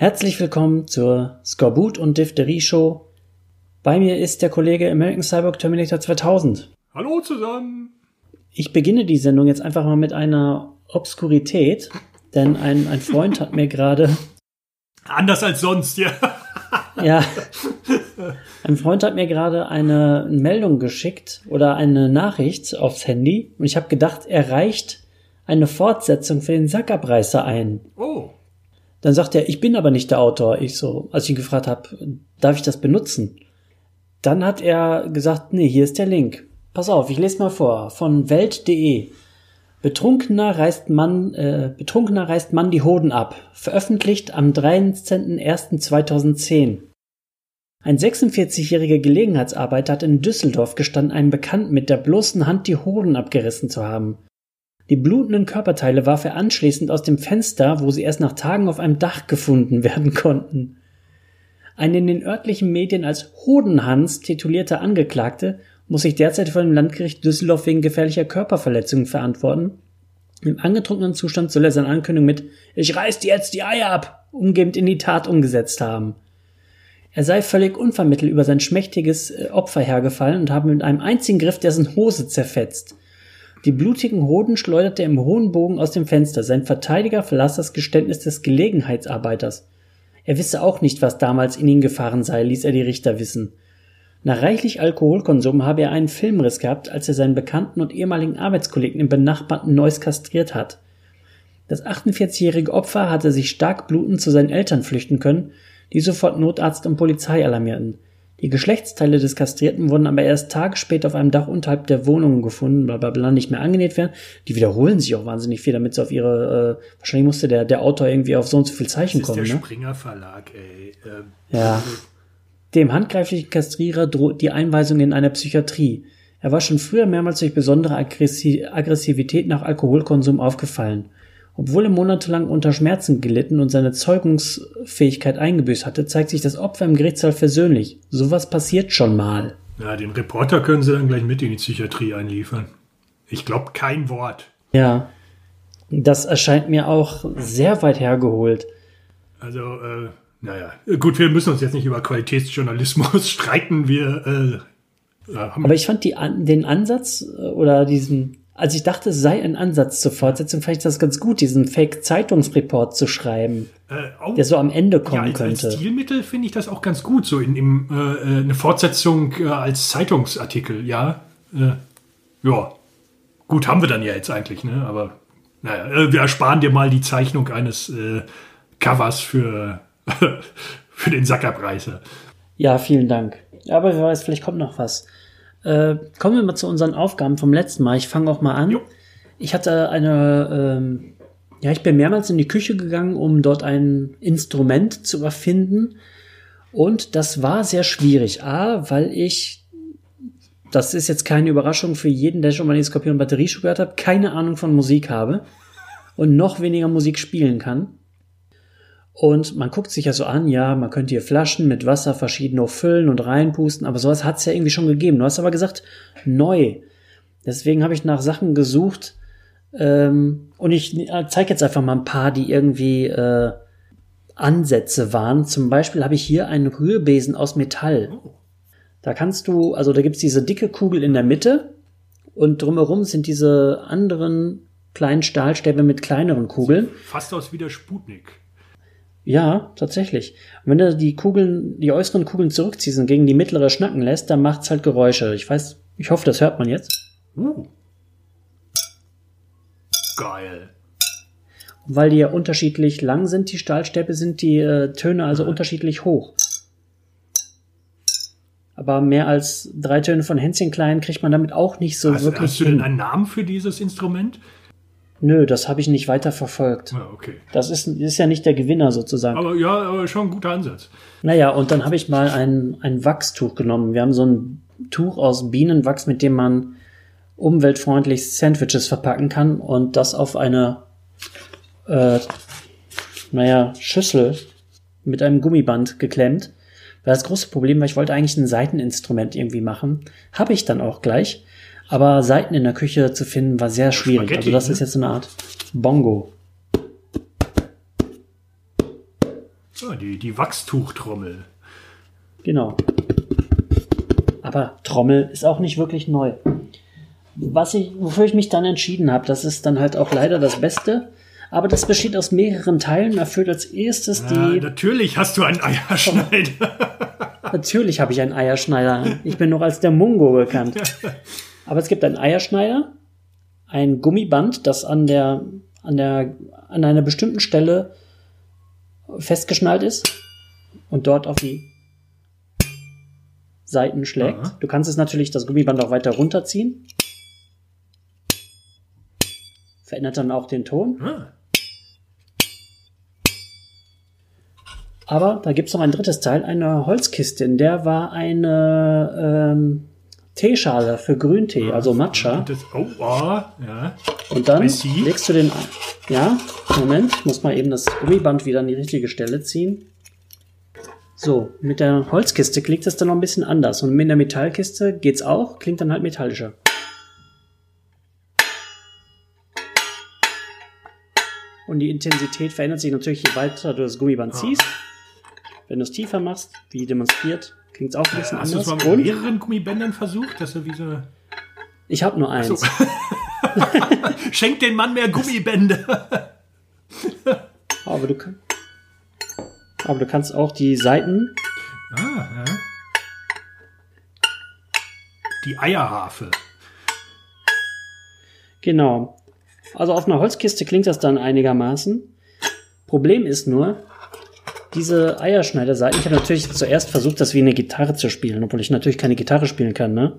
Herzlich willkommen zur Skorbut und Diphtherie Show. Bei mir ist der Kollege American Cyborg Terminator 2000. Hallo zusammen. Ich beginne die Sendung jetzt einfach mal mit einer Obskurität, denn ein, ein Freund hat mir gerade. Anders als sonst, ja. ja. Ein Freund hat mir gerade eine Meldung geschickt oder eine Nachricht aufs Handy und ich habe gedacht, er reicht eine Fortsetzung für den Sackabreißer ein. Oh. Dann sagt er, ich bin aber nicht der Autor. Ich so, als ich ihn gefragt habe, darf ich das benutzen? Dann hat er gesagt, nee, hier ist der Link. Pass auf, ich lese mal vor. Von Welt.de. Betrunkener reißt Mann, äh, Betrunkener reißt Mann die Hoden ab. Veröffentlicht am 13.01.2010. Ein 46-jähriger Gelegenheitsarbeiter hat in Düsseldorf gestanden, einem Bekannten mit der bloßen Hand die Hoden abgerissen zu haben. Die blutenden Körperteile warf er anschließend aus dem Fenster, wo sie erst nach Tagen auf einem Dach gefunden werden konnten. Ein in den örtlichen Medien als Hodenhans titulierter Angeklagte muss sich derzeit vor dem Landgericht Düsseldorf wegen gefährlicher Körperverletzungen verantworten. Im angetrunkenen Zustand soll er seine Ankündigung mit Ich reiß dir jetzt die Eier ab umgehend in die Tat umgesetzt haben. Er sei völlig unvermittelt über sein schmächtiges äh, Opfer hergefallen und habe mit einem einzigen Griff dessen Hose zerfetzt. Die blutigen Hoden schleuderte er im hohen Bogen aus dem Fenster. Sein Verteidiger verlas das Geständnis des Gelegenheitsarbeiters. Er wisse auch nicht, was damals in ihn gefahren sei, ließ er die Richter wissen. Nach reichlich Alkoholkonsum habe er einen Filmriss gehabt, als er seinen Bekannten und ehemaligen Arbeitskollegen im benachbarten Neuss kastriert hat. Das 48-jährige Opfer hatte sich stark blutend zu seinen Eltern flüchten können, die sofort Notarzt und Polizei alarmierten. Die Geschlechtsteile des Kastrierten wurden aber erst Tage später auf einem Dach unterhalb der Wohnung gefunden, bla bla bla, nicht mehr angenäht werden. Die wiederholen sich auch wahnsinnig viel, damit sie auf ihre, äh, wahrscheinlich musste der, der Autor irgendwie auf so und so viel Zeichen das ist kommen. Der ne? Springer Verlag, ey. Ähm, ja. Dem handgreiflichen Kastrierer droht die Einweisung in eine Psychiatrie. Er war schon früher mehrmals durch besondere Aggressivität nach Alkoholkonsum aufgefallen. Obwohl er monatelang unter Schmerzen gelitten und seine Zeugungsfähigkeit eingebüßt hatte, zeigt sich das Opfer im Gerichtssaal versöhnlich. Sowas passiert schon mal. Ja, den Reporter können sie dann gleich mit in die Psychiatrie einliefern. Ich glaube kein Wort. Ja, das erscheint mir auch sehr weit hergeholt. Also, äh, naja, gut, wir müssen uns jetzt nicht über Qualitätsjournalismus streiten. Wir äh, haben Aber ich fand die, den Ansatz äh, oder diesen als ich dachte, es sei ein Ansatz zur Fortsetzung, fand ich das ganz gut, diesen Fake-Zeitungsreport zu schreiben, äh, auch, der so am Ende kommen ja, als, könnte. Als Stilmittel finde ich das auch ganz gut, so in, in äh, eine Fortsetzung äh, als Zeitungsartikel, ja. Äh, ja. Gut, haben wir dann ja jetzt eigentlich, ne? Aber naja, äh, wir ersparen dir mal die Zeichnung eines äh, Covers für, für den Sackerbreißer. Ja, vielen Dank. Aber wer weiß, vielleicht kommt noch was. Äh, kommen wir mal zu unseren Aufgaben vom letzten Mal. Ich fange auch mal an. Jo. Ich hatte eine, ähm, ja, ich bin mehrmals in die Küche gegangen, um dort ein Instrument zu erfinden. Und das war sehr schwierig. A, weil ich, das ist jetzt keine Überraschung für jeden, der schon mal die Skorpion Batterieschuh gehört hat, keine Ahnung von Musik habe und noch weniger Musik spielen kann. Und man guckt sich ja so an, ja, man könnte hier Flaschen mit Wasser verschieden hoch füllen und reinpusten, aber sowas hat es ja irgendwie schon gegeben. Du hast aber gesagt, neu. Deswegen habe ich nach Sachen gesucht ähm, und ich zeige jetzt einfach mal ein paar, die irgendwie äh, Ansätze waren. Zum Beispiel habe ich hier einen Rührbesen aus Metall. Da kannst du, also da gibt's diese dicke Kugel in der Mitte und drumherum sind diese anderen kleinen Stahlstäbe mit kleineren Kugeln. Fast aus wie der Sputnik. Ja, tatsächlich. Und wenn du die Kugeln, die äußeren Kugeln zurückziehst und gegen die mittlere schnacken lässt, dann macht's halt Geräusche. Ich weiß, ich hoffe, das hört man jetzt. Uh. Geil. Und weil die ja unterschiedlich lang sind, die Stahlstäbe, sind die äh, Töne also Ja. unterschiedlich hoch. Aber mehr als drei Töne von Hänschen klein kriegt man damit auch nicht so Hast, wirklich hast du denn einen Namen für dieses Instrument? Nö, das habe ich nicht weiter verfolgt. Ja, okay. Das ist, ist ja nicht der Gewinner sozusagen. Aber ja, aber schon ein guter Ansatz. Naja, und dann habe ich mal ein, ein Wachstuch genommen. Wir haben so ein Tuch aus Bienenwachs, mit dem man umweltfreundlich Sandwiches verpacken kann und das auf eine, äh, naja, Schüssel mit einem Gummiband geklemmt. War das große Problem, weil ich wollte eigentlich ein Seiteninstrument irgendwie machen. Habe ich dann auch gleich. Aber Seiten in der Küche zu finden war sehr schwierig. Spaghetti, Also das ne? ist jetzt so eine Art Bongo. Ja, die, die Wachstuchtrommel. Genau. Aber Trommel ist auch nicht wirklich neu. Was ich, wofür ich mich dann entschieden habe, das ist dann halt auch leider das Beste. Aber das besteht aus mehreren Teilen. Erfüllt als erstes Ja, die. natürlich hast du einen Eierschneider. Natürlich habe ich einen Eierschneider. Ich bin noch als der Mungo bekannt. Aber es gibt einen Eierschneider, ein Gummiband, das an der, an der, an einer bestimmten Stelle festgeschnallt ist und dort auf die Seiten schlägt. Aha. Du kannst es natürlich das Gummiband auch weiter runterziehen. Verändert dann auch den Ton. Ah, Aber da gibt's noch ein drittes Teil, eine Holzkiste, in der war eine ähm, Teeschale für Grüntee, also Matcha. das, oh, oh, ja. Und dann legst du den. Ja, Moment, ich muss mal eben das Gummiband wieder an die richtige Stelle ziehen. So, mit der Holzkiste klingt es dann noch ein bisschen anders. Und mit der Metallkiste geht's auch, klingt dann halt metallischer. Und die Intensität verändert sich natürlich, je weiter du das Gummiband ziehst. Wenn du es tiefer machst, wie demonstriert, klingt es auch ein bisschen Hast du es anders. mal mit Und mehreren Gummibändern versucht, dass er wie so. ich habe nur eins. So. Schenk den Mann mehr Gummibänder. Aber du, kann- aber du kannst auch die Seiten Ah, ja. Die Eierharfe. Genau. Also auf einer Holzkiste klingt das dann einigermaßen. Problem ist nur, diese Eierschneiderseiten, ich habe natürlich zuerst versucht, das wie eine Gitarre zu spielen, obwohl ich natürlich keine Gitarre spielen kann, ne?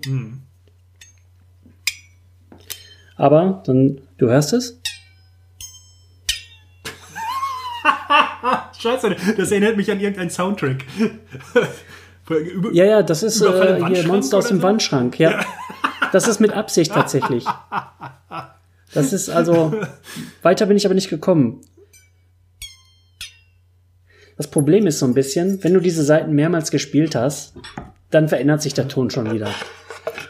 Aber dann, du hörst es? Scheiße, das erinnert mich an irgendeinen Soundtrack. Über- Ja, ja, das ist äh, hier Monster aus dem so? Wandschrank, ja. Das ist mit Absicht tatsächlich. Das ist also, weiter bin ich aber nicht gekommen. Das Problem ist so ein bisschen, wenn du diese Seiten mehrmals gespielt hast, dann verändert sich der Ton schon wieder.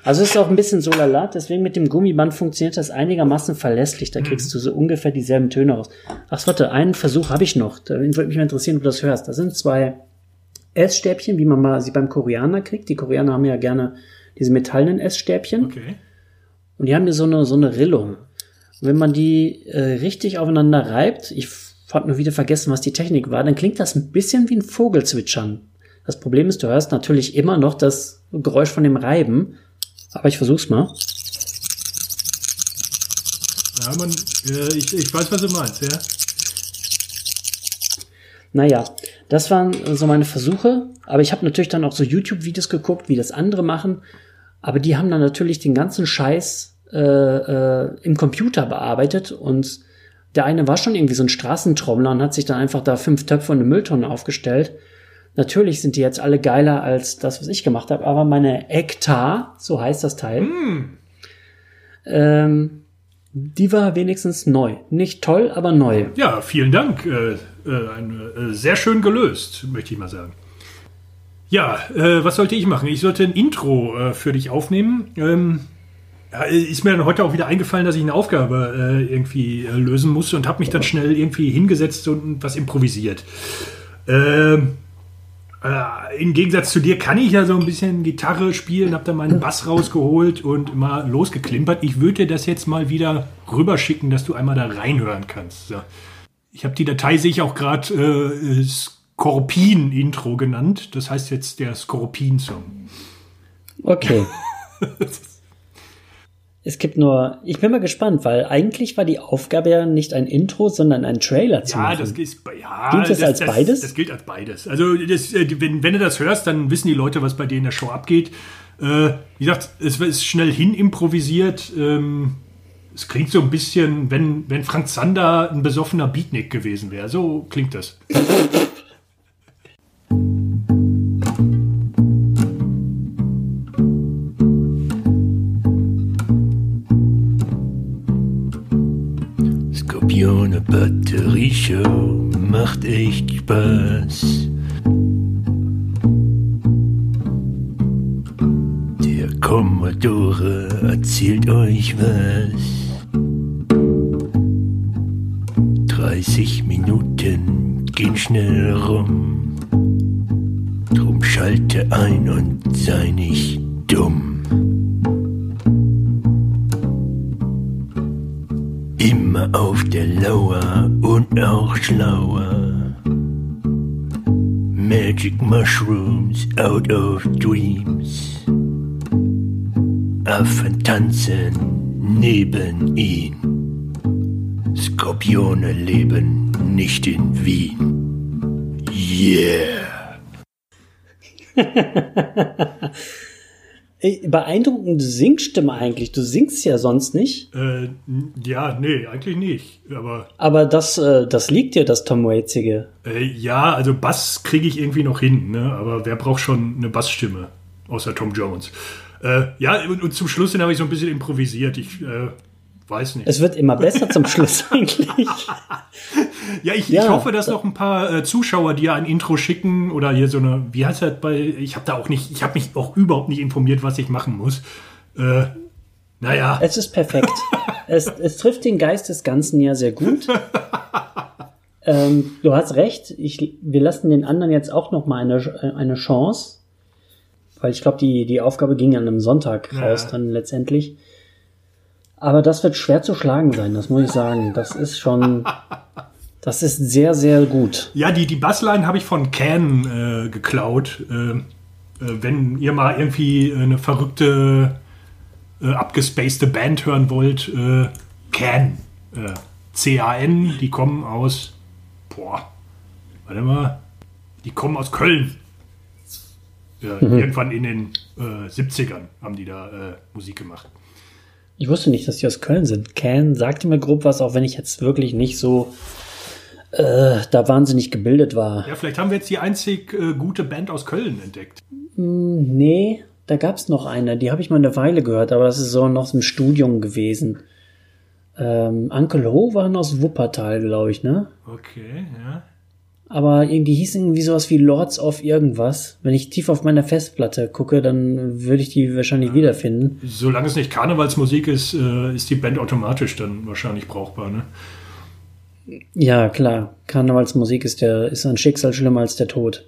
Also es ist auch ein bisschen so lala, deswegen mit dem Gummiband funktioniert das einigermaßen verlässlich. Da kriegst du so ungefähr dieselben Töne raus. Ach, warte, einen Versuch habe ich noch. Da würde mich mal interessieren, ob du das hörst. Da sind zwei Essstäbchen, wie man mal sie beim Koreaner kriegt. Die Koreaner haben ja gerne diese metallenen Essstäbchen. Okay. Und die haben hier so eine, so eine Rillung. Und wenn man die äh, richtig aufeinander reibt, ich habe nur wieder vergessen, was die Technik war, dann klingt das ein bisschen wie ein Vogelzwitschern. Das Problem ist, du hörst natürlich immer noch das Geräusch von dem Reiben. Aber ich versuch's mal. Ja, man, äh, ich, ich weiß, was du meinst, ja. Naja, das waren so meine Versuche. Aber ich habe natürlich dann auch so YouTube-Videos geguckt, wie das andere machen. Aber die haben dann natürlich den ganzen Scheiß äh, äh, im Computer bearbeitet. Und der eine war schon irgendwie so ein Straßentrommler und hat sich dann einfach da fünf Töpfe und eine Mülltonne aufgestellt. Natürlich sind die jetzt alle geiler als das, was ich gemacht habe. Aber meine Ektar, so heißt das Teil, ähm, die war wenigstens neu. Nicht toll, aber neu. Ja, vielen Dank. Äh, äh, ein, äh, sehr schön gelöst, möchte ich mal sagen. Ja, äh, was sollte ich machen? Ich sollte ein Intro äh, für dich aufnehmen. Ähm, ja, ist mir dann heute auch wieder eingefallen, dass ich eine Aufgabe äh, irgendwie äh, lösen muss und habe mich dann schnell irgendwie hingesetzt und was improvisiert. Ähm, äh, Im Gegensatz zu dir kann ich ja so ein bisschen Gitarre spielen, habe da meinen Bass rausgeholt und mal losgeklimpert. Ich würde dir das jetzt mal wieder rüberschicken, dass du einmal da reinhören kannst. So. Ich habe die Datei, sehe ich auch gerade, äh, Skorpin-Intro genannt. Das heißt jetzt der Skorpin-Song. Okay. es gibt nur, ich bin mal gespannt, weil eigentlich war die Aufgabe ja nicht ein Intro, sondern ein Trailer zu Ja, machen. das ist ja, Gilt das als beides? Das gilt als beides. Also das, äh, wenn, wenn du das hörst, dann wissen die Leute, was bei dir in der Show abgeht. Äh, wie gesagt, es ist schnell hin improvisiert. Ähm, es klingt so ein bisschen, wenn, wenn Frank Zander ein besoffener Beatnik gewesen wäre. So klingt das. Skorpione Batterieshow macht echt Spaß. Der Commodore erzählt euch was. 30 Minuten gehen schnell rum. Drum schalte ein und sei nicht dumm. Auf der Lauer und auch schlauer. Magic mushrooms out of dreams. Affen tanzen neben ihn. Skorpione leben nicht in Wien. Yeah. Beeindruckende Singstimme eigentlich. Du singst ja sonst nicht. Äh, ja, nee, eigentlich nicht. Aber Aber das, äh, das liegt dir, das Tom Waitsige. äh, ja, also Bass kriege ich irgendwie noch hin, ne? Aber wer braucht schon eine Bassstimme? Außer Tom Jones. Äh, ja, und, und zum Schluss habe ich so ein bisschen improvisiert. Ich äh, weiß nicht. Es wird immer besser zum Schluss eigentlich. Ja, ich, Ja. ich hoffe, dass noch ein paar äh, Zuschauer dir ein Intro schicken oder hier so eine, wie heißt das bei, ich habe da auch nicht, ich habe mich auch überhaupt nicht informiert, was ich machen muss. Äh, naja, Es ist perfekt. es, es trifft den Geist des Ganzen ja sehr gut. ähm, du hast recht. Ich, wir lassen den anderen jetzt auch noch mal eine, eine Chance. Weil ich glaube, die, die Aufgabe ging an einem Sonntag Ja. raus dann letztendlich. Aber das wird schwer zu schlagen sein, das muss ich sagen. Das ist schon, das ist sehr, sehr gut. ja, die, die Bassline habe ich von Can äh, geklaut. Äh, äh, wenn ihr mal irgendwie eine verrückte, äh, abgespacede Band hören wollt, äh, Can. Äh, C-A-N, die kommen aus, boah, warte mal, die kommen aus Köln. Ja, Irgendwann in den äh, 70ern haben die da äh, Musik gemacht. Ich wusste nicht, dass die aus Köln sind. Can sagte mir grob was, auch wenn ich jetzt wirklich nicht so äh, da wahnsinnig gebildet war. Ja, vielleicht haben wir jetzt die einzig äh, gute Band aus Köln entdeckt. Nee, da gab's noch eine, die habe ich mal eine Weile gehört, aber das ist so noch im Studium gewesen. Ähm, Uncle Ho waren aus Wuppertal, glaube ich, ne? Okay, ja. Aber irgendwie hieß irgendwie sowas wie Lords of irgendwas. Wenn ich tief auf meiner Festplatte gucke, dann würde ich die wahrscheinlich wiederfinden. Solange es nicht Karnevalsmusik ist, äh, ist die Band automatisch dann wahrscheinlich brauchbar, ne? Ja, klar. Karnevalsmusik ist der, ist ein Schicksal schlimmer als der Tod.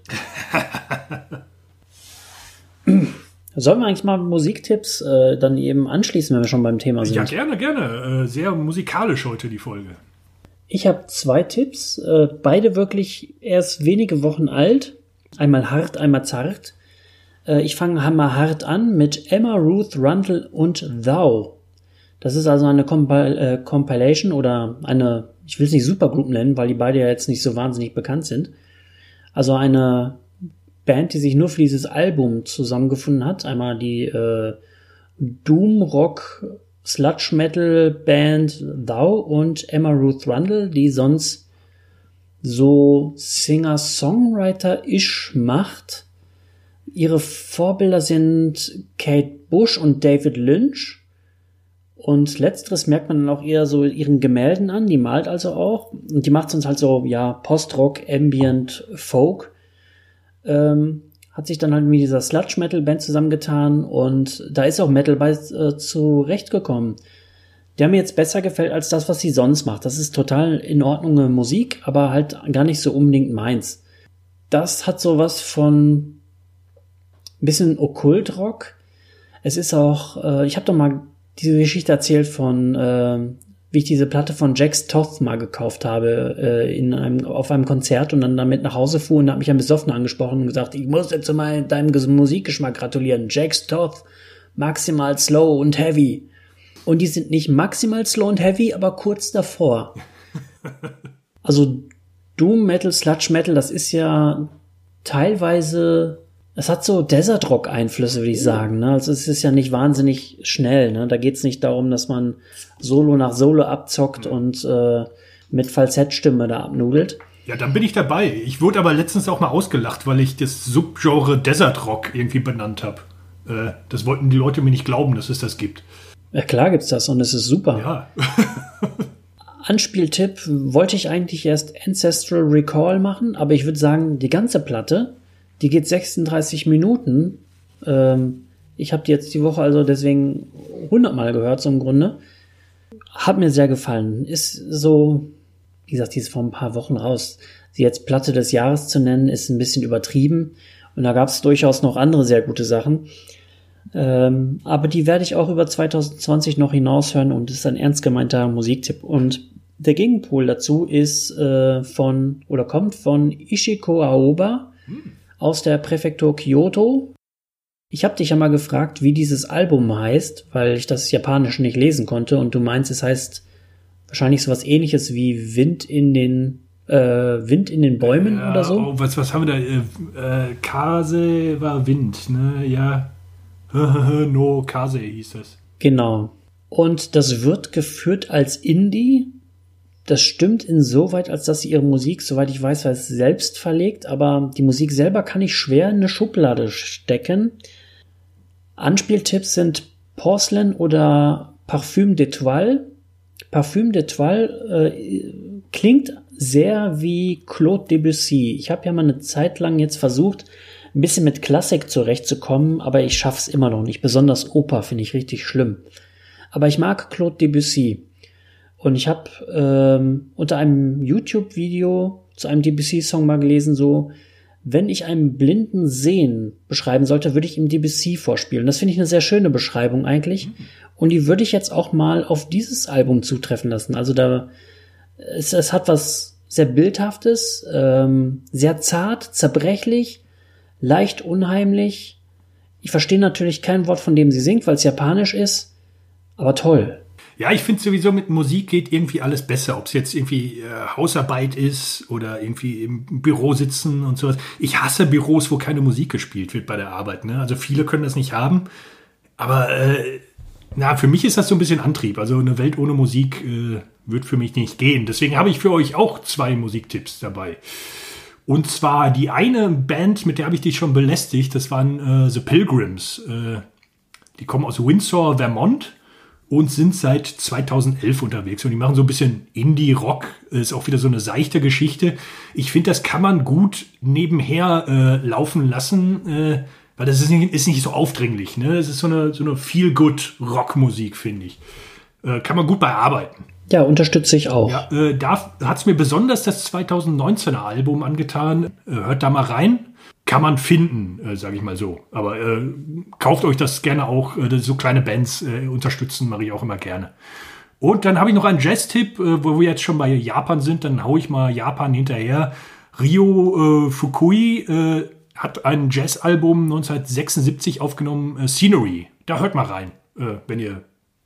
Sollen wir eigentlich mal Musiktipps äh, dann eben anschließen, wenn wir schon beim Thema sind? Ja, gerne, gerne. Äh, sehr musikalisch heute die Folge. Ich habe zwei Tipps, äh, beide wirklich erst wenige Wochen alt. Einmal hart, einmal zart. Äh, ich fange mal hart an mit Emma Ruth Rundle und Thou. Das ist also eine Compil äh, Compilation oder eine, ich will es nicht Supergroup nennen, weil die beide ja jetzt nicht so wahnsinnig bekannt sind. Also eine Band, die sich nur für dieses Album zusammengefunden hat. Einmal die äh, Doom Rock Sludge Metal Band Thou und Emma Ruth Rundle, die sonst so Singer-Songwriter-ish macht. Ihre Vorbilder sind Kate Bush und David Lynch. Und letzteres merkt man dann auch eher so ihren Gemälden an. Die malt also auch. Und die macht sonst halt so, ja, Post-Rock, Ambient, Folk. Ähm, hat sich dann halt mit dieser Sludge Metal Band zusammengetan und da ist auch Metal bei äh, zurechtgekommen. Der mir jetzt besser gefällt als das, was sie sonst macht. Das ist total in Ordnung Musik, aber halt gar nicht so unbedingt meins. Das hat sowas von ein bisschen Okkultrock. Es ist auch, äh, ich habe doch mal diese Geschichte erzählt von, äh, wie ich diese Platte von Jax Toth mal gekauft habe äh, in einem, auf einem Konzert und dann damit nach Hause fuhr und hat mich ein Besoffener angesprochen und gesagt, ich muss dir zu meinem, deinem Ges- Musikgeschmack gratulieren. Jax Toth, maximal slow und heavy. Und die sind nicht maximal slow und heavy, aber kurz davor. Also Doom Metal, Sludge Metal, das ist ja teilweise, es hat so Desert Rock Einflüsse, würde ich sagen. Ne? Also es ist ja nicht wahnsinnig schnell. Ne? Da geht es nicht darum, dass man Solo nach Solo abzockt und äh, mit Falsettstimme da abnudelt. Ja, dann bin ich dabei. Ich wurde aber letztens auch mal ausgelacht, weil ich das Subgenre Desert Rock irgendwie benannt habe. Äh, das wollten die Leute mir nicht glauben, dass es das gibt. Ja klar gibt's das und es ist super. Ja, Anspieltipp wollte ich eigentlich erst Ancestral Recall machen, aber ich würde sagen, die ganze Platte, die geht 36 Minuten. Ähm, ich habe die jetzt die Woche also deswegen 100 Mal gehört, so im Grunde. Hat mir sehr gefallen. Ist so, wie gesagt, die ist vor ein paar Wochen raus. Sie jetzt Platte des Jahres zu nennen, ist ein bisschen übertrieben. Und da gab es durchaus noch andere sehr gute Sachen. Ähm, aber die werde ich auch über 2020 noch hinaushören und ist ein ernst gemeinter Musiktipp. Und der Gegenpol dazu ist äh, von oder kommt von Ishiko Aoba hm. Aus der Präfektur Kyoto. Ich habe dich ja mal gefragt, wie dieses Album heißt, weil ich das Japanisch nicht lesen konnte und du meinst, es heißt wahrscheinlich sowas ähnliches wie Wind in den äh, Wind in den Bäumen ja, oder so. Oh, was, was haben wir da? Äh, äh, Kase war Wind, ne? Ja. no Kase hieß das. Genau. Und das wird geführt als Indie. Das stimmt insoweit, als dass sie ihre Musik, soweit ich weiß, selbst verlegt, aber die Musik selber kann ich schwer in eine Schublade stecken. Anspieltipps sind Porcelain oder Parfum d'Etoile. Parfum d'Etoile äh, klingt sehr wie Claude Debussy. Ich habe ja mal eine Zeit lang jetzt versucht, ein bisschen mit Klassik zurechtzukommen, aber ich schaff's immer noch nicht. Besonders Oper finde ich richtig schlimm. Aber ich mag Claude Debussy. Und ich habe ähm, unter einem YouTube-Video zu einem Debussy-Song mal gelesen, so, wenn ich einem Blinden Sehen beschreiben sollte, würde ich ihm Debussy vorspielen. Das finde ich eine sehr schöne Beschreibung eigentlich. Mhm. Und die würde ich jetzt auch mal auf dieses Album zutreffen lassen. Also da, es, es hat was sehr Bildhaftes, ähm, sehr zart, zerbrechlich, leicht unheimlich. Ich verstehe natürlich kein Wort, von dem sie singt, weil es japanisch ist, aber toll. Ja, ich finde sowieso mit Musik geht irgendwie alles besser, ob es jetzt irgendwie äh, Hausarbeit ist oder irgendwie im Büro sitzen und sowas. Ich hasse Büros, wo keine Musik gespielt wird bei der Arbeit. Ne? Also viele können das nicht haben, aber äh, na, für mich ist das so ein bisschen Antrieb. Also eine Welt ohne Musik äh, wird für mich nicht gehen. Deswegen habe ich für euch auch zwei Musiktipps dabei. Und zwar die eine Band, mit der habe ich dich schon belästigt, das waren äh, The Pilgrims. Äh, die kommen aus Windsor, Vermont und sind seit 2011 unterwegs. Und die machen so ein bisschen Indie-Rock. Ist auch wieder so eine seichte Geschichte. Ich finde, das kann man gut nebenher äh, laufen lassen, äh, weil das ist nicht, ist nicht so aufdringlich. Ne? Das ist so eine, so eine Feel-Good-Rock-Musik, finde ich. Äh, kann man gut bei arbeiten. Ja, unterstütze ich auch. Ja, äh, da hat es mir besonders das 2019er Album angetan. Äh, hört da mal rein. Kann man finden, äh, sage ich mal so. Aber äh, kauft euch das gerne auch. Äh, so kleine Bands äh, unterstützen mache ich auch immer gerne. Und dann habe ich noch einen Jazz-Tipp, äh, wo wir jetzt schon bei Japan sind. Dann haue ich mal Japan hinterher. Ryo äh, Fukui hat ein Jazz-Album 1976 aufgenommen, Scenery. Da hört mal rein, wenn ihr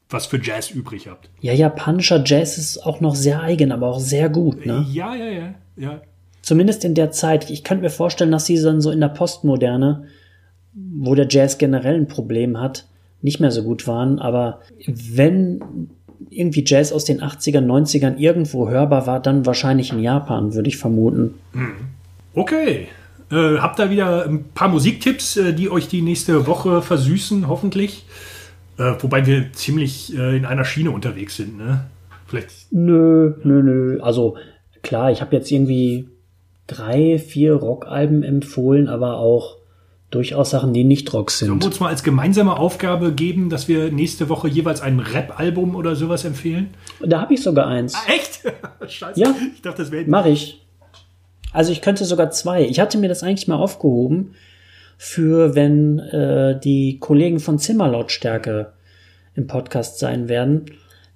was für Jazz übrig habt. Ja, japanischer Jazz ist auch noch sehr eigen, aber auch sehr gut, ne? Ja, ja, ja, ja. Zumindest in der Zeit. Ich könnte mir vorstellen, dass sie dann so in der Postmoderne, wo der Jazz generell ein Problem hat, nicht mehr so gut waren. Aber wenn irgendwie Jazz aus den 80ern, 90ern irgendwo hörbar war, dann wahrscheinlich in Japan, würde ich vermuten. Hm. Okay. Äh, habt ihr wieder ein paar Musiktipps, äh, die euch die nächste Woche versüßen, hoffentlich? Äh, wobei wir ziemlich äh, in einer Schiene unterwegs sind, ne? Vielleicht. Nö, nö, nö. Also klar, ich habe jetzt irgendwie drei, vier Rockalben empfohlen, aber auch durchaus Sachen, die nicht Rock sind. Sollen wir uns mal als gemeinsame Aufgabe geben, dass wir nächste Woche jeweils ein Rap-Album oder sowas empfehlen? Da habe ich sogar eins. Ah, echt? Scheiße. Ja. Ich dachte, das wäre. Mach ich. Also ich könnte sogar zwei. Ich hatte mir das eigentlich mal aufgehoben für, wenn äh, die Kollegen von Zimmerlautstärke im Podcast sein werden.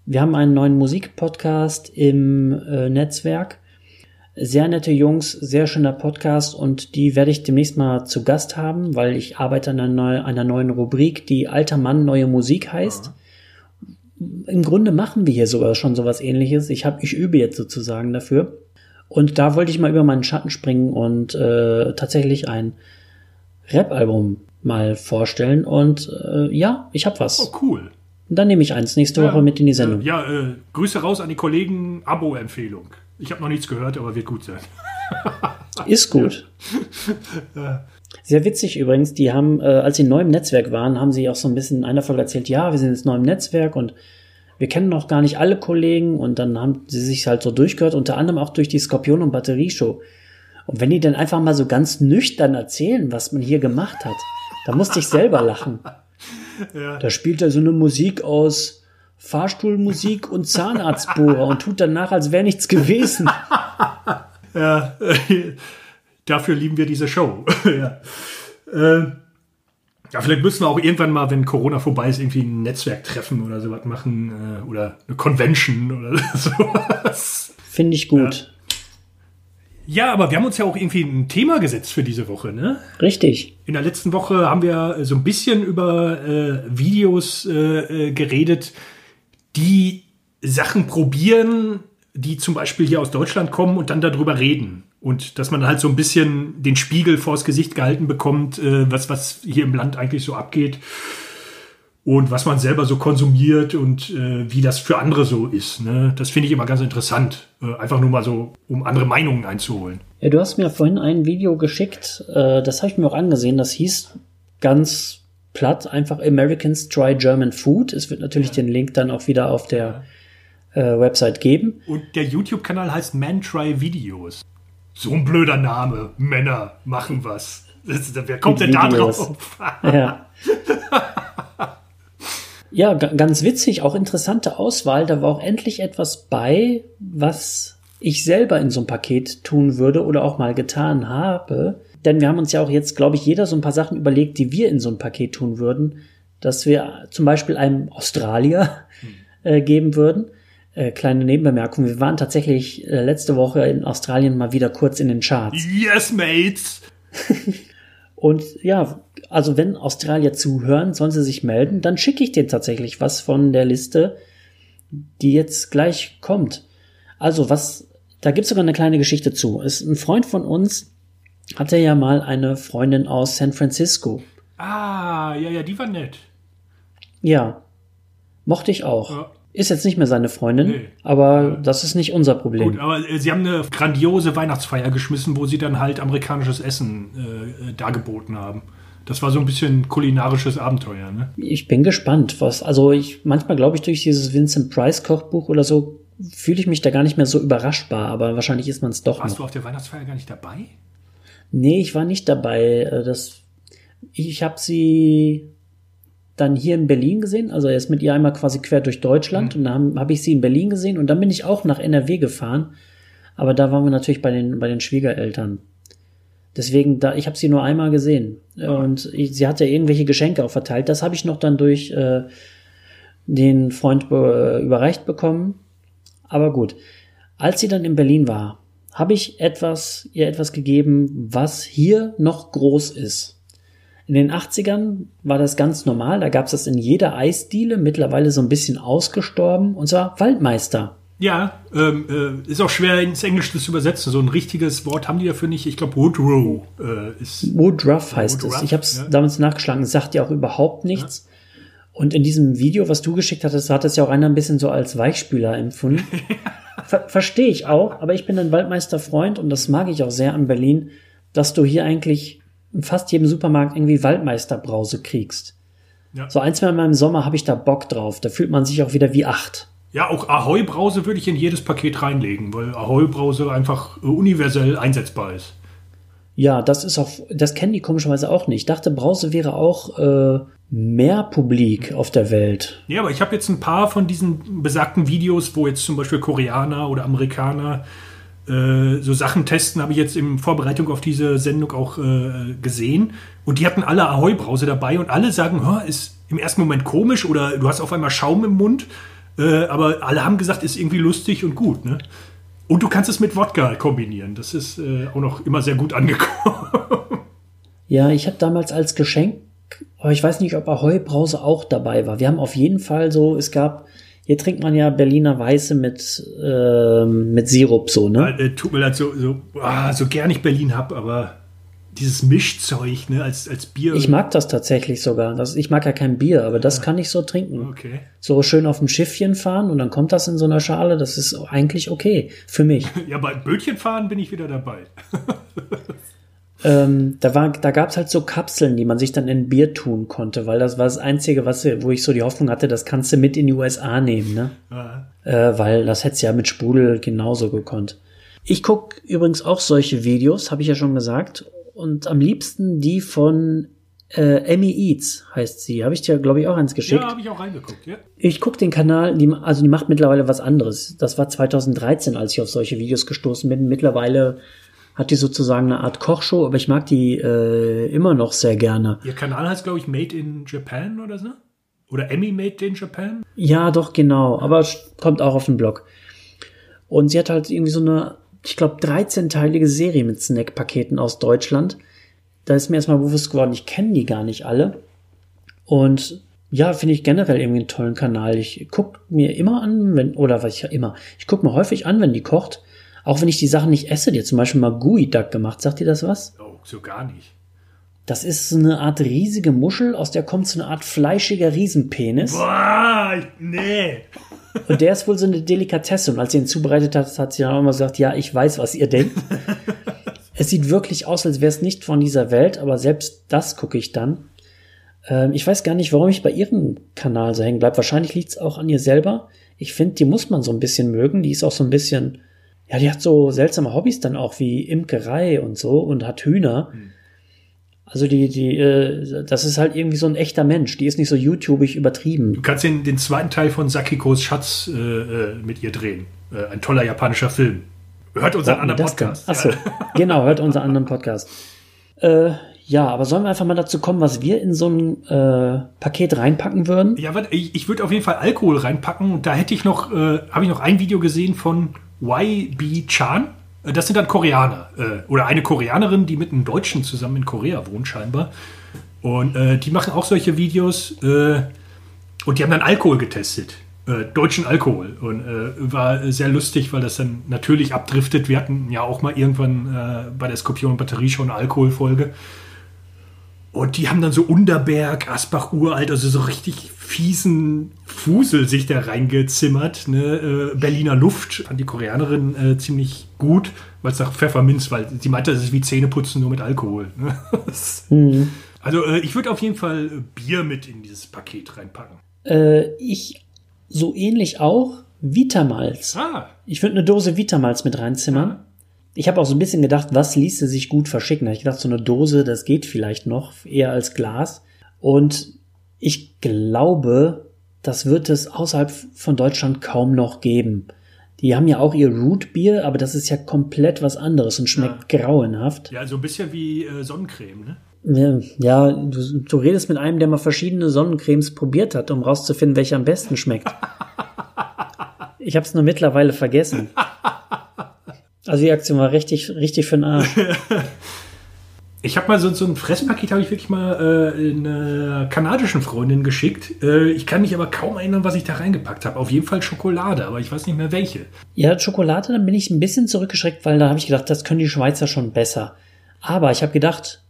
Wir haben einen neuen Musikpodcast im äh, Netzwerk. Sehr nette Jungs, sehr schöner Podcast und die werde ich demnächst mal zu Gast haben, weil ich arbeite an einer, einer neuen Rubrik, die Alter Mann neue Musik heißt. Ja. Im Grunde machen wir hier sogar schon sowas ähnliches. Ich habe, ich übe jetzt sozusagen dafür. Und da wollte ich mal über meinen Schatten springen und äh, tatsächlich ein Rap-Album mal vorstellen. Und äh, ja, ich habe was. Oh, cool. Dann nehme ich eins nächste Woche mit in die Sendung. Ja, äh, Grüße raus an die Kollegen. Abo-Empfehlung. Ich habe noch nichts gehört, aber wird gut sein. Ist gut. Sehr witzig übrigens, die haben, äh, als sie neu im Netzwerk waren, haben sie auch so ein bisschen in einer Folge erzählt, ja, wir sind jetzt neu im Netzwerk und wir kennen noch gar nicht alle Kollegen und dann haben sie sich halt so durchgehört, unter anderem auch durch die Skorpion- und Batterieshow. Und wenn die dann einfach mal so ganz nüchtern erzählen, was man hier gemacht hat, da musste ich selber lachen. Ja. Da spielt er so eine Musik aus Fahrstuhlmusik und Zahnarztbohrer und tut danach, als wäre nichts gewesen. Ja, äh, dafür lieben wir diese Show. ja. Äh, ja, vielleicht müssen wir auch irgendwann mal, wenn Corona vorbei ist, irgendwie ein Netzwerktreffen oder sowas machen äh, oder eine Convention oder sowas. Finde ich gut. Ja. ja. aber wir haben uns ja auch irgendwie ein Thema gesetzt für diese Woche, ne? Richtig. In der letzten Woche haben wir so ein bisschen über äh, Videos äh, äh geredet, die Sachen probieren, die zum Beispiel hier aus Deutschland kommen und dann darüber reden. Und dass man halt so ein bisschen den Spiegel vors Gesicht gehalten bekommt, äh, was, was hier im Land eigentlich so abgeht und was man selber so konsumiert und äh, wie das für andere so ist. Ne? Das finde ich immer ganz interessant. Äh, einfach nur mal so, um andere Meinungen einzuholen. Ja, du hast mir vorhin ein Video geschickt, äh, das habe ich mir auch angesehen, das hieß ganz platt einfach Americans Try German Food. Es wird natürlich ja. den Link dann auch wieder auf der äh, Website geben. Und der YouTube-Kanal heißt Man Try Videos. So ein blöder Name. Männer machen was. Das, wer kommt denn da drauf? ja. ja, ganz witzig, auch interessante Auswahl. Da war auch endlich etwas bei, was ich selber in so ein Paket tun würde oder auch mal getan habe. Denn wir haben uns ja auch jetzt, glaube ich, jeder so ein paar Sachen überlegt, die wir in so ein Paket tun würden. Dass wir zum Beispiel einem Australier hm. äh, geben würden äh, kleine Nebenbemerkung. Wir waren tatsächlich äh, letzte Woche in Australien mal wieder kurz in den Charts. Yes, mates! Und ja, also wenn Australier zuhören, sollen sie sich melden, dann schicke ich denen tatsächlich was von der Liste, die jetzt gleich kommt. Also was, da gibt's sogar eine kleine Geschichte zu. Ist ein Freund von uns hatte ja mal eine Freundin aus San Francisco. Ah, ja, ja, die war nett. Ja, mochte ich auch. Ja. Ist jetzt nicht mehr seine Freundin, nee. aber das ist nicht unser Problem. Gut, aber äh, sie haben eine grandiose Weihnachtsfeier geschmissen, wo sie dann halt amerikanisches Essen äh, dargeboten haben. Das war so ein bisschen kulinarisches Abenteuer, ne? Ich bin gespannt, was, also ich, manchmal glaube ich, durch dieses Vincent Price Kochbuch oder so, fühle ich mich da gar nicht mehr so überraschbar, aber wahrscheinlich ist man es doch. Warst noch. du auf der Weihnachtsfeier gar nicht dabei? Nee, ich war nicht dabei. Äh, das, ich habe sie dann hier in Berlin gesehen. Also er ist mit ihr einmal quasi quer durch Deutschland mhm. und dann habe hab ich sie in Berlin gesehen und dann bin ich auch nach NRW gefahren. Aber da waren wir natürlich bei den, bei den Schwiegereltern. Deswegen, da, ich habe sie nur einmal gesehen. Oh. Und ich, sie hatte irgendwelche Geschenke auch verteilt. Das habe ich noch dann durch äh, den Freund be, überreicht bekommen. Aber gut. Als sie dann in Berlin war, habe ich etwas, ihr etwas gegeben, was hier noch groß ist. In den 80ern war das ganz normal, da gab es das in jeder Eisdiele, mittlerweile so ein bisschen ausgestorben, und zwar Waldmeister. Ja, ähm, äh, ist auch schwer ins Englische zu übersetzen. So ein richtiges Wort haben die dafür nicht. Ich glaube, Woodrow äh, ist. Woodruff heißt Woodruff, es. Ich habe es ja. damals nachgeschlagen. Es sagt ja auch überhaupt nichts. Ja. Und in diesem Video, was du geschickt hattest, hat es ja auch einer ein bisschen so als Weichspüler empfunden. Ver Verstehe ich auch, aber ich bin ein Waldmeisterfreund und das mag ich auch sehr an Berlin, dass du hier eigentlich in fast jedem Supermarkt irgendwie Waldmeisterbrause kriegst. Ja. So ein, zwei Mal im Sommer habe ich da Bock drauf. Da fühlt man sich auch wieder wie acht. Ja, auch Ahoi-Brause würde ich in jedes Paket reinlegen, weil Ahoi-Brause einfach universell einsetzbar ist. Ja, das ist auch, das kennen die komischerweise auch nicht. Ich dachte, Brause wäre auch äh, mehr publik auf der Welt. Ja, aber ich habe jetzt ein paar von diesen besagten Videos, wo jetzt zum Beispiel Koreaner oder Amerikaner äh, so Sachen testen, habe ich jetzt in Vorbereitung auf diese Sendung auch äh, gesehen. Und die hatten alle Ahoi-Brause dabei und alle sagen, ist im ersten Moment komisch oder du hast auf einmal Schaum im Mund. Äh, aber alle haben gesagt, ist irgendwie lustig und gut. Ne? Und du kannst es mit Wodka kombinieren. Das ist äh, auch noch immer sehr gut angekommen. Ja, ich habe damals als Geschenk, aber ich weiß nicht, ob Ahoi-Brause auch dabei war. Wir haben auf jeden Fall so, es gab hier trinkt man ja Berliner Weiße mit, äh, mit Sirup so, ne? Ja, äh, tut mir leid, so, so, ah, so gern ich Berlin hab, aber dieses Mischzeug, ne, als, als Bier. Ich mag das tatsächlich sogar. Das, ich mag ja kein Bier, aber das ja. kann ich so trinken. Okay. So schön auf dem Schiffchen fahren und dann kommt das in so einer Schale, das ist eigentlich okay für mich. ja, bei Bötchen fahren bin ich wieder dabei. ähm, da war, da gab's halt so Kapseln, die man sich dann in Bier tun konnte, weil das war das Einzige, was, wo ich so die Hoffnung hatte, das kannst du mit in die USA nehmen, ne? Äh, weil das hätte ja mit Sprudel genauso gekonnt. Ich guck übrigens auch solche Videos, habe ich ja schon gesagt, und am liebsten die von Äh, Emmy Eats heißt sie. Habe ich dir, glaube ich, auch eins geschickt. Ja, habe ich auch reingeguckt, ja. Ich gucke den Kanal, die, also die macht mittlerweile was anderes. Das war 2013, als ich auf solche Videos gestoßen bin. Mittlerweile hat die sozusagen eine Art Kochshow, aber ich mag die äh, immer noch sehr gerne. Ihr Kanal heißt, glaube ich, Made in Japan oder so? Oder Emmy Made in Japan? Ja, doch, genau. Aber kommt auch auf den Blog. Und sie hat halt irgendwie so eine, ich glaube, 13-teilige Serie mit Snackpaketen aus Deutschland. Da ist mir erstmal bewusst geworden, ich kenne die gar nicht alle. Und ja, finde ich generell irgendwie einen tollen Kanal. Ich gucke mir immer an, wenn, oder was ich ja immer, ich gucke mir häufig an, wenn die kocht. Auch wenn ich die Sachen nicht esse, die hat zum Beispiel mal Gui Duck gemacht. Sagt ihr das was? Oh, so gar nicht. Das ist so eine Art riesige Muschel, aus der kommt so eine Art fleischiger Riesenpenis. Boah, nee. Und der ist wohl so eine Delikatesse. Und als sie ihn zubereitet hat, hat sie dann auch immer gesagt, ja, ich weiß, was ihr denkt. es sieht wirklich aus, als wäre es nicht von dieser Welt, aber selbst das gucke ich dann. Ähm, ich weiß gar nicht, warum ich bei ihrem Kanal so hängen bleibe. Wahrscheinlich liegt es auch an ihr selber. Ich finde, die muss man so ein bisschen mögen. Die ist auch so ein bisschen, ja, die hat so seltsame Hobbys dann auch wie Imkerei und so und hat Hühner. Hm. Also die, die, äh, das ist halt irgendwie so ein echter Mensch. Die ist nicht so YouTubig übertrieben. Du kannst den, den zweiten Teil von Sakikos Schatz äh, äh mit ihr drehen. Äh, ein toller japanischer Film. Hört unseren anderen Podcast. Achso, ja. genau, hört unseren anderen Podcast. Äh, ja, aber sollen wir einfach mal dazu kommen, was wir in so ein äh, Paket reinpacken würden? Ja, warte, ich, ich würde auf jeden Fall Alkohol reinpacken. Da hätte ich noch, äh, habe ich noch ein Video gesehen von YB Chan. Äh, das sind dann Koreaner. Äh, oder eine Koreanerin, die mit einem Deutschen zusammen in Korea wohnt, scheinbar. Und äh, die machen auch solche Videos. Und die haben dann Alkohol getestet. Deutschen Alkohol. Und war sehr lustig, weil das dann natürlich abdriftet. Wir hatten ja auch mal irgendwann bei der Skorpion Batterie schon eine Alkoholfolge. Und die haben dann so Unterberg, Asbach uralt, also so richtig fiesen Fusel sich da reingezimmert. Ne? Äh, Berliner Luft fand die Koreanerin äh, ziemlich gut, weil es nach Pfefferminz, weil sie meinte, das ist wie Zähneputzen nur mit Alkohol. Ne? mhm. Also äh, ich würde auf jeden Fall Bier mit in dieses Paket reinpacken. Äh, ich so ähnlich auch. Vitamals. Ah. Ich würde eine Dose Vitamals mit reinzimmern. Ah. Ich habe auch so ein bisschen gedacht, was ließe sich gut verschicken. Da ich gedacht, so eine Dose, das geht vielleicht noch, eher als Glas. Und ich glaube, das wird es außerhalb von Deutschland kaum noch geben. Die haben ja auch ihr Rootbier, aber das ist ja komplett was anderes und schmeckt ja. grauenhaft. Ja, so ein bisschen wie äh, Sonnencreme, ne? Ja, du, du redest mit einem, der mal verschiedene Sonnencremes probiert hat, um rauszufinden, welcher am besten schmeckt. ich habe es nur mittlerweile vergessen. Also die Aktion war richtig, richtig für den Arsch. Ich habe mal so, so ein Fresspaket, habe ich wirklich mal äh, einer kanadischen Freundin geschickt. Äh, ich kann mich aber kaum erinnern, was ich da reingepackt habe. Auf jeden Fall Schokolade, aber ich weiß nicht mehr welche. Ja, Schokolade, dann bin ich ein bisschen zurückgeschreckt, weil da habe ich gedacht, das können die Schweizer schon besser. Aber ich habe gedacht,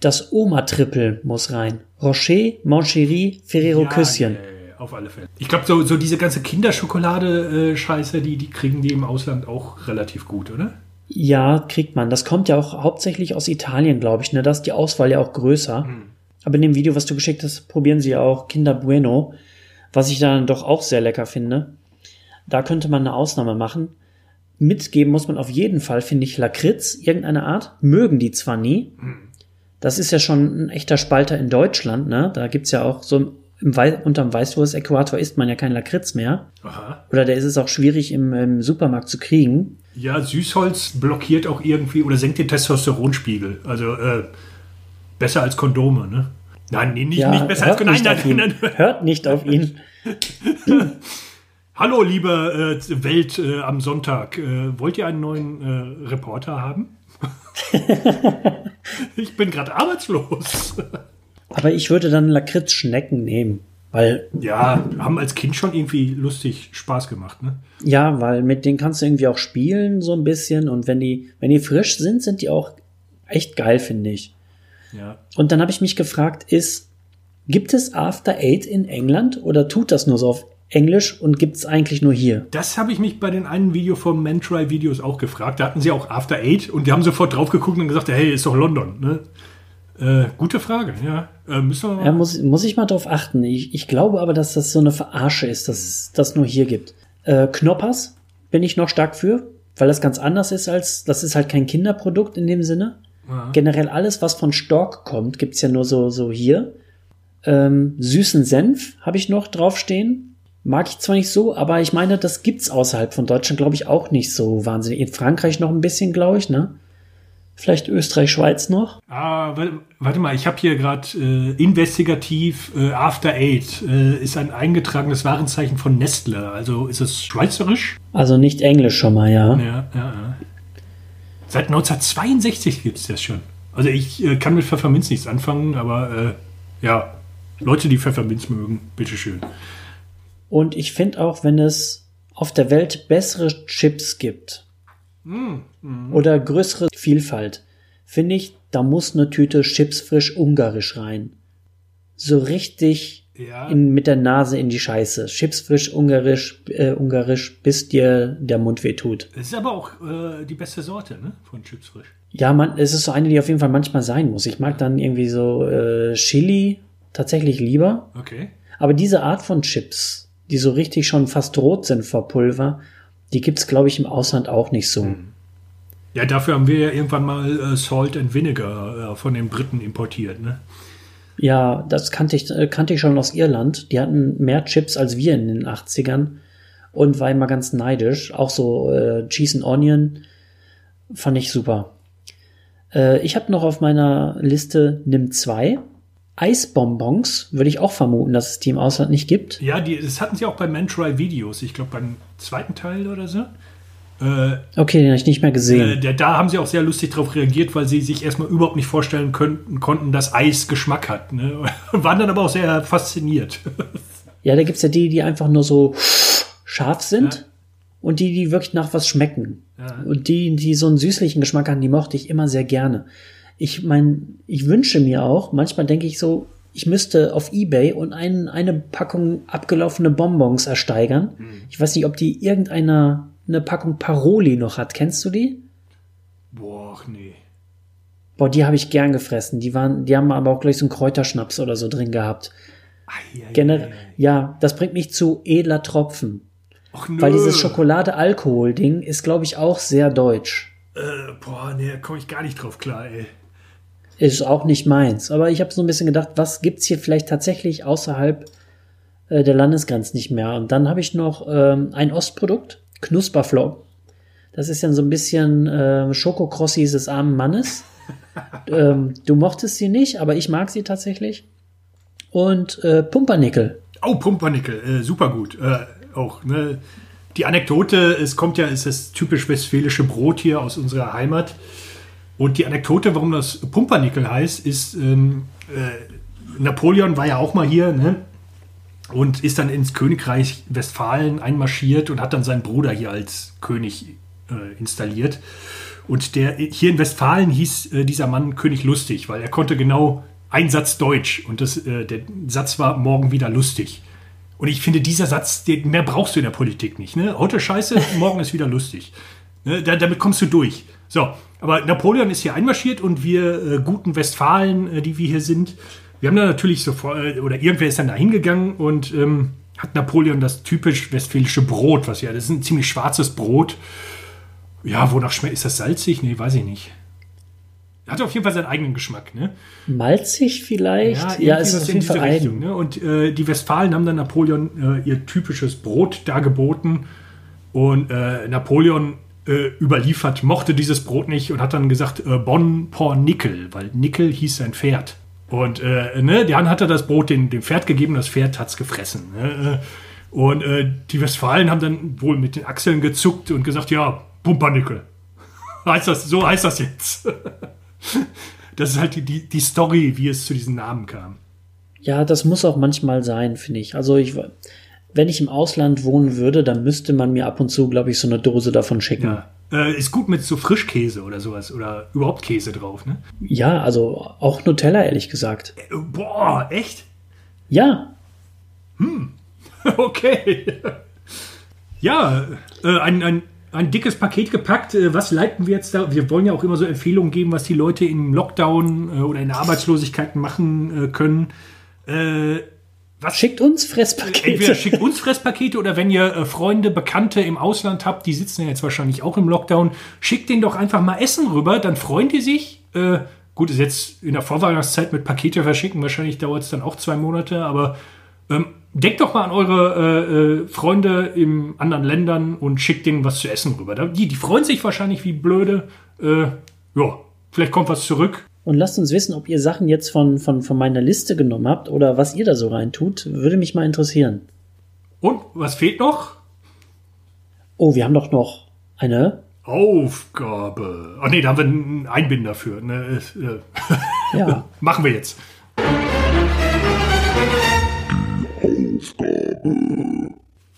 das Oma-Triple muss rein. Rocher, Moncherie, Ferrero ja, Küsschen. Ja, auf alle Fälle. Ich glaube, so, so diese ganze Kinderschokolade-Scheiße, die, die kriegen die im Ausland auch relativ gut, oder? Ja, kriegt man. Das kommt ja auch hauptsächlich aus Italien, glaube ich. Ne? Da ist die Auswahl ja auch größer. Hm. Aber in dem Video, was du geschickt hast, probieren sie auch Kinder Bueno, was ich dann doch auch sehr lecker finde. Da könnte man eine Ausnahme machen. Mitgeben muss man auf jeden Fall, finde ich, Lakritz, irgendeine Art. Mögen die zwar nie. Hm. Das ist ja schon ein echter Spalter in Deutschland, ne? Da gibt's ja auch so im Wei unterm Weißwurst-Äquator isst man ja kein Lakritz mehr. Aha. Oder der ist es auch schwierig im, im, Supermarkt zu kriegen. Ja, Süßholz blockiert auch irgendwie oder senkt den Testosteronspiegel. Also äh, besser als Kondome, ne? Nein, nee, nicht, ja, nicht besser als Kondome. Nein, nein, nein, nein. Hört nicht auf ihn. Hallo, liebe äh, Welt äh, am Sonntag. Äh, wollt ihr einen neuen äh, Reporter haben? ich bin gerade arbeitslos. Aber ich würde dann Lakritz-Schnecken nehmen. Weil. Ja, haben als Kind schon irgendwie lustig Spaß gemacht, ne? Ja, weil mit denen kannst du irgendwie auch spielen, so ein bisschen. Und wenn die, wenn die frisch sind, sind die auch echt geil, finde ich. Ja. Und dann habe ich mich gefragt, ist, gibt es After Eight in England oder tut das nur so auf Englisch und gibt es eigentlich nur hier? Das habe ich mich bei den einen Video von Mantry Videos auch gefragt. Da hatten sie auch After Eight und die haben sofort drauf geguckt und gesagt, hey, ist doch London, ne? Äh, gute Frage, ja. Äh, müssen wir ja muss, muss ich mal drauf achten. Ich, ich glaube aber, dass das so eine Verarsche ist, dass es das nur hier gibt. Äh, Knoppers bin ich noch stark für, weil das ganz anders ist als, das ist halt kein Kinderprodukt in dem Sinne. Generell alles, was von Stork kommt, gibt's ja nur so, so hier. Ähm, süßen Senf habe ich noch draufstehen. Mag ich zwar nicht so, aber ich meine, das gibt's außerhalb von Deutschland, glaube ich, auch nicht so wahnsinnig. In Frankreich noch ein bisschen, glaube ich, ne? Vielleicht Österreich, Schweiz noch. Ah, warte, warte mal, ich habe hier gerade äh, investigativ äh, After Eight äh, ist ein eingetragenes Warenzeichen von Nestle. Also ist es schweizerisch? Also nicht Englisch schon mal, ja. Ja, ja, ja. Seit 1962 gibt's das schon. Also ich äh, kann mit Pfefferminz nichts anfangen, aber äh, ja, Leute, die Pfefferminz mögen, bitteschön. Und ich finde auch, wenn es auf der Welt bessere Chips gibt oder größere Vielfalt, finde ich, da muss eine Tüte Chips frisch ungarisch rein. So richtig Ja. in, mit der Nase in die Scheiße. Chips frisch ungarisch, äh, ungarisch, bis dir der Mund weh tut. Es ist aber auch äh, die beste Sorte, ne? Von Chips frisch. Ja, man, es ist so eine, die auf jeden Fall manchmal sein muss. Ich mag dann irgendwie so äh, Chili tatsächlich lieber. Okay. Aber diese Art von Chips, die so richtig schon fast rot sind vor Pulver, die gibt's glaube ich, im Ausland auch nicht so. Ja, dafür haben wir ja irgendwann mal äh, Salt and Vinegar äh, von den Briten importiert, ne? Ja, das kannte ich, äh, kannte ich schon aus Irland. Die hatten mehr Chips als wir in den 80ern und war immer ganz neidisch. Auch so äh, Cheese and Onion fand ich super. Äh, ich habe noch auf meiner Liste Nimm 2. Eisbonbons würde ich auch vermuten, dass es die im Ausland nicht gibt. Ja, die, das hatten sie auch bei Mantry Videos, ich glaube beim zweiten Teil oder so. Äh, Okay, den habe ich nicht mehr äh, gesehen. der, da haben sie auch sehr lustig darauf reagiert, weil sie sich erstmal überhaupt nicht vorstellen könnten, konnten, dass Eis Geschmack hat. Ne? Waren dann aber auch sehr fasziniert. Ja, da gibt's ja die, die einfach nur so scharf sind Ja. und die, die wirklich nach was schmecken. Ja. Und die, die so einen süßlichen Geschmack haben, die mochte ich immer sehr gerne. Ich mein, ich wünsche mir auch, manchmal denke ich so, ich müsste auf Ebay und ein, eine Packung abgelaufene Bonbons ersteigern. Ich weiß nicht, ob die irgendeiner eine Packung Paroli noch hat. Kennst du die? Boah, ach nee. Boah, die habe ich gern gefressen. Die waren, die haben aber auch gleich so einen Kräuterschnaps oder so drin gehabt. Generell, ja, das bringt mich zu edler Tropfen. Och, nö. Weil dieses Schokolade-Alkohol-Ding ist, glaube ich, auch sehr deutsch. Äh, boah, nee, da komme ich gar nicht drauf klar, ey. Ist auch nicht meins. Aber ich habe so ein bisschen gedacht, was gibt's hier vielleicht tatsächlich außerhalb äh, der Landesgrenzen nicht mehr? Und dann habe ich noch ähm, ein Ostprodukt, Knusperflow. Das ist dann so ein bisschen äh, Schokokrossis des armen Mannes. ähm, du mochtest sie nicht, aber ich mag sie tatsächlich. Und äh, Pumpernickel. Oh, Pumpernickel, äh, super gut. Äh, auch, ne? Die Anekdote, es kommt ja, ist das typisch westfälische Brot hier aus unserer Heimat. Und die Anekdote, warum das Pumpernickel heißt, ist, ähm, äh, Napoleon war ja auch mal hier, ne? Und ist dann ins Königreich Westfalen einmarschiert und hat dann seinen Bruder hier als König äh, installiert. Und der hier in Westfalen hieß äh, dieser Mann König Lustig, weil er konnte genau einen Satz Deutsch und das, äh, der Satz war morgen wieder lustig. Und ich finde, dieser Satz, den, mehr brauchst du in der Politik nicht. Ne? Heute scheiße, morgen ist wieder lustig. Ne? Da, damit kommst du durch. So, aber Napoleon ist hier einmarschiert und wir äh, guten Westfalen, äh, die wir hier sind, wir haben da natürlich sofort, äh, oder irgendwer ist dann da hingegangen und ähm, hat Napoleon das typisch westfälische Brot, was ja, das ist ein ziemlich schwarzes Brot. Ja, wonach schmeckt, ist das salzig? Nee, weiß ich nicht. Hat auf jeden Fall seinen eigenen Geschmack, ne? Malzig vielleicht? Ja, es ist auf jeden Fall Richtung. Ne? Und äh, die Westfalen haben dann Napoleon äh, ihr typisches Brot dargeboten. Und äh, Napoleon äh, überliefert, mochte dieses Brot nicht und hat dann gesagt, äh, Bon por Nickel, weil Nickel hieß sein Pferd. Und äh, ne, dann hat er das Brot dem, dem Pferd gegeben, das Pferd hat's gefressen. Ne? Und äh, die Westfalen haben dann wohl mit den Achseln gezuckt und gesagt, ja, Pumpernickel. heißt das, so heißt das jetzt. das ist halt die, die, die Story, wie es zu diesem Namen kam. Ja, das muss auch manchmal sein, finde ich. Also ich, wenn ich im Ausland wohnen würde, dann müsste man mir ab und zu, glaube ich, so eine Dose davon schicken. Ja, Ja. Äh, ist gut mit so Frischkäse oder sowas oder überhaupt Käse drauf, ne? also auch Nutella, ehrlich gesagt. Äh, Boah, echt? Ja, Okay. Ja, äh, ein, ein, ein dickes Paket gepackt. Äh, was leiten wir jetzt da? Wir wollen ja auch immer so Empfehlungen geben, was die Leute im Lockdown äh, oder in der Arbeitslosigkeit machen äh, können. Äh, was schickt uns Entweder Fresspakete. schickt uns Fresspakete oder wenn ihr äh, Freunde, Bekannte im Ausland habt, die sitzen ja jetzt wahrscheinlich auch im Lockdown, schickt denen doch einfach mal Essen rüber, dann freuen die sich Äh, gut, ist jetzt in der Vorweihnachtszeit mit Pakete verschicken. Wahrscheinlich dauert es dann auch zwei Monate. Aber ähm, denkt doch mal an eure äh, äh, Freunde in anderen Ländern und schickt denen was zu essen rüber. Die, die freuen sich wahrscheinlich wie blöde. Äh, ja, vielleicht kommt was zurück. Und lasst uns wissen, ob ihr Sachen jetzt von, von, von meiner Liste genommen habt oder was ihr da so reintut. Würde mich mal interessieren. Und was fehlt noch? Oh, wir haben doch noch eine Aufgabe. Ach nee, da haben wir einen Einbinder für. Ne? Äh, Ja. Machen wir jetzt.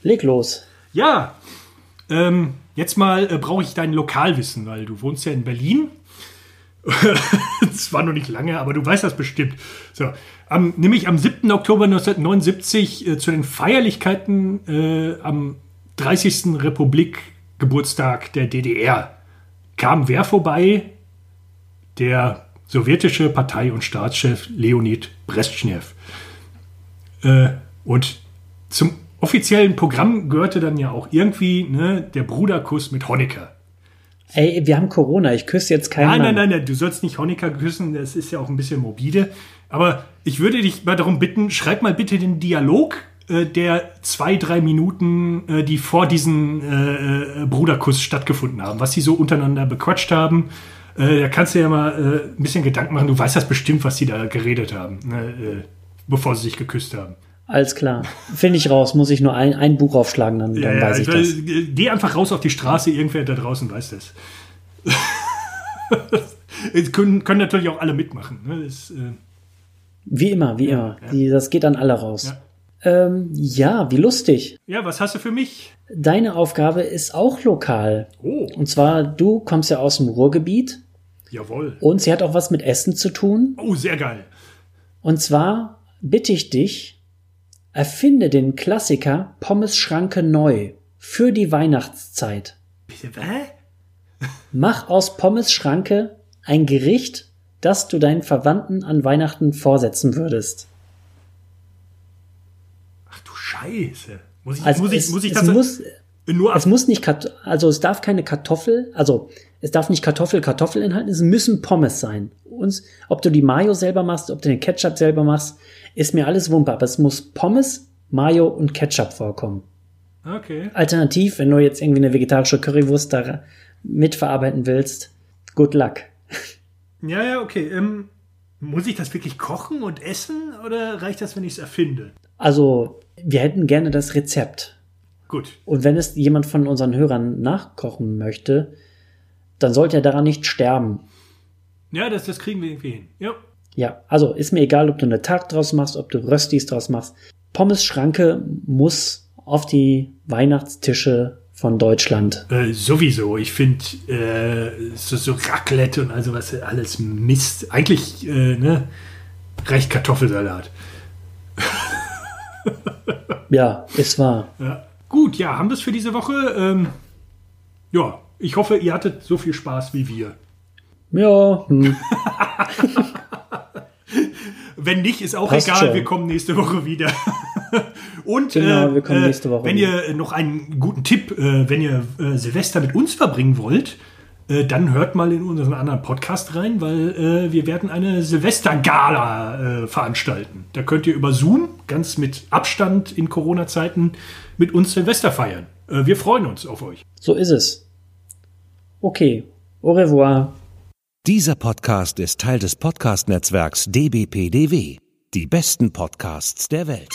Leg los. Ja, ähm, jetzt mal äh, brauche ich dein Lokalwissen, weil du wohnst ja in Berlin. Das war noch nicht lange, aber du weißt das bestimmt. So, am, nämlich am 7. Oktober 1979 äh, zu den Feierlichkeiten äh, am 30. Republik-Geburtstag der DDR kam wer vorbei? Der sowjetische Partei- und Staatschef Leonid Brezhnev. Äh, und zum offiziellen Programm gehörte dann ja auch irgendwie ne, der Bruderkuss mit Honecker. Ey, wir haben Corona, ich küsse jetzt keinen Nein, Mann. nein, nein, nein, du sollst nicht Honecker küssen, das ist ja auch ein bisschen morbide. Aber ich würde dich mal darum bitten, schreib mal bitte den Dialog, äh, der zwei, drei Minuten, äh, die vor diesem äh, äh, Bruderkuss stattgefunden haben, was sie so untereinander bequatscht haben. Äh, da kannst du ja mal äh, ein bisschen Gedanken machen, du weißt das bestimmt, was sie da geredet haben, ne, bevor sie sich geküsst haben. Alles klar. Finde ich raus, muss ich nur ein, ein Buch aufschlagen, dann, dann weiß ich weil, das. äh, Geh einfach raus auf die Straße, irgendwer da draußen weiß das. Es können, können natürlich auch alle mitmachen. Ne? Das, äh, Wie immer, wie immer. Die, das geht an alle raus. Ähm, ja, wie lustig. ja, was hast du für mich? Deine Aufgabe ist auch lokal. Oh, Und zwar, du kommst ja aus dem Ruhrgebiet jawohl. und sie hat auch was mit Essen zu tun. Oh, sehr geil. Und zwar bitte ich dich, erfinde den Klassiker Pommes Schranke neu für die Weihnachtszeit. Bitte, hä? Mach aus Pommes Schranke ein Gericht, das du deinen Verwandten an Weihnachten vorsetzen würdest. Ach du Scheiße. Muss ich, Also muss ich, muss ich das muss, nur es muss nicht, Kat- also es darf keine Kartoffel, also es darf nicht Kartoffel, Kartoffel enthalten, es müssen Pommes sein. Und ob du die Mayo selber machst, ob du den Ketchup selber machst, ist mir alles wumpe, aber es muss Pommes, Mayo und Ketchup vorkommen. Okay. Alternativ, wenn du jetzt irgendwie eine vegetarische Currywurst da mitverarbeiten willst, good luck. Ja, ja, okay. Ähm, muss ich das wirklich kochen und essen oder reicht das, wenn ich es erfinde? Also, wir hätten gerne das Rezept. Gut. Und wenn es jemand von unseren Hörern nachkochen möchte, dann sollte er daran nicht sterben. Ja, das, das kriegen wir irgendwie hin. Ja. Ja, also ist mir egal, ob du eine Tag draus machst, ob du Röstis draus machst. Pommes Schranke muss auf die Weihnachtstische von Deutschland. Äh, sowieso. Ich finde äh, so, so Raclette und also was alles Mist. Eigentlich äh, ne, reicht Kartoffelsalat. Ja, ist wahr. Ja. Gut, ja, haben wir es für diese Woche. Ähm, ja, ich hoffe, ihr hattet so viel Spaß wie wir. Ja, hm. Wenn nicht, ist auch Passt egal. schon. Wir kommen nächste Woche wieder. Und Genau, äh, wir kommen äh, nächste Woche wenn wieder. ihr noch einen guten Tipp, äh, wenn ihr äh, Silvester mit uns verbringen wollt, äh, dann hört mal in unseren anderen Podcast rein, weil äh, wir werden eine Silvestergala äh, veranstalten. Da könnt ihr über Zoom, ganz mit Abstand in Corona-Zeiten, mit uns Silvester feiern. Äh, wir freuen uns auf euch. so ist es. Okay, au revoir. Dieser Podcast ist Teil des Podcast-Netzwerks dbpdw. Die besten Podcasts der Welt.